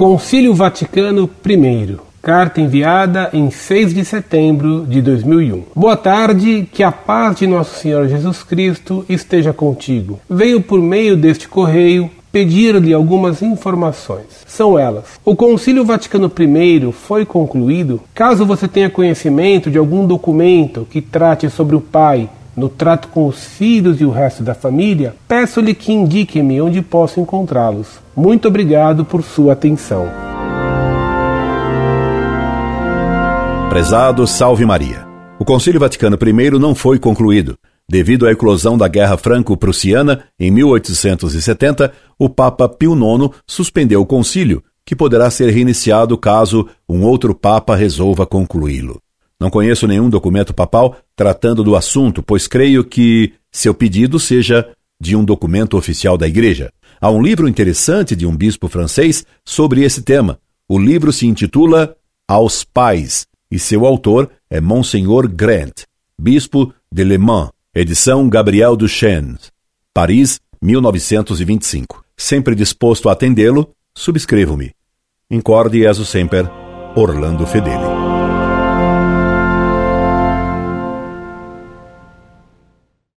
Concílio Vaticano I. Carta enviada em 6 de setembro de 2001. Boa tarde, que a paz de nosso Senhor Jesus Cristo esteja contigo. Veio por meio deste correio pedir-lhe algumas informações. São elas: o Concílio Vaticano I foi concluído? Caso você tenha conhecimento de algum documento que trate sobre o Pai no trato com os filhos e o resto da família, peço-lhe que indique-me onde posso encontrá-los. Muito obrigado por sua atenção. Prezado Salve Maria. O Concílio Vaticano I não foi concluído. Devido à eclosão da Guerra Franco-Prussiana em 1870, o Papa Pio IX suspendeu o concílio, que poderá ser reiniciado caso um outro Papa resolva concluí-lo. Não conheço nenhum documento papal tratando do assunto, pois creio que seu pedido seja de um documento oficial da Igreja. Há um livro interessante de um bispo francês sobre esse tema. O livro se intitula Aos Pais, e seu autor é Monsenhor Grant, bispo de Le Mans, edição Gabriel Duchesne, Paris, 1925. Sempre disposto a atendê-lo, subscrevo-me. Incorde Jesus Semper, Orlando Fedeli.